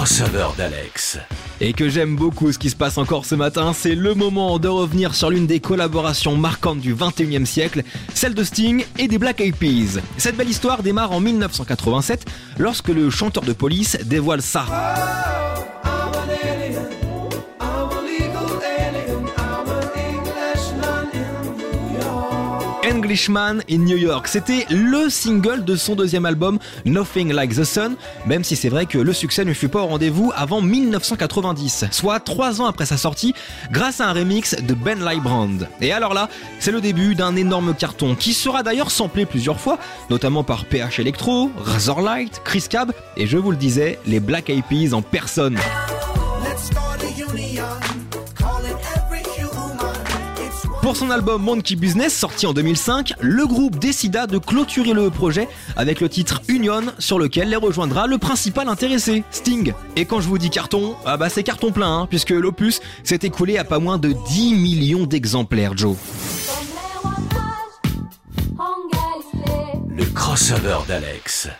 Crossover d'Alex. Et que j'aime beaucoup ce qui se passe encore ce matin, c'est le moment de revenir sur l'une des collaborations marquantes du 21e siècle, celle de Sting et des Black Eyed Peas. Cette belle histoire démarre en 1987 lorsque le chanteur de police dévoile ça. Englishman in New York. C'était le single de son deuxième album Nothing Like the Sun, même si c'est vrai que le succès ne fut pas au rendez-vous avant 1990, soit trois ans après sa sortie, grâce à un remix de Ben Lybrand. Et alors là, c'est le début d'un énorme carton qui sera d'ailleurs samplé plusieurs fois, notamment par PH Electro, Razorlight, Chris Cab et je vous le disais, les Black Eyed Peas en personne. Pour son album Monkey Business, sorti en 2005, le groupe décida de clôturer le projet avec le titre Union, sur lequel les rejoindra le principal intéressé, Sting. Et quand je vous dis carton, ah bah c'est carton plein, hein, puisque l'opus s'est écoulé à pas moins de 10 millions d'exemplaires, Joe. Le crossover d'Alex.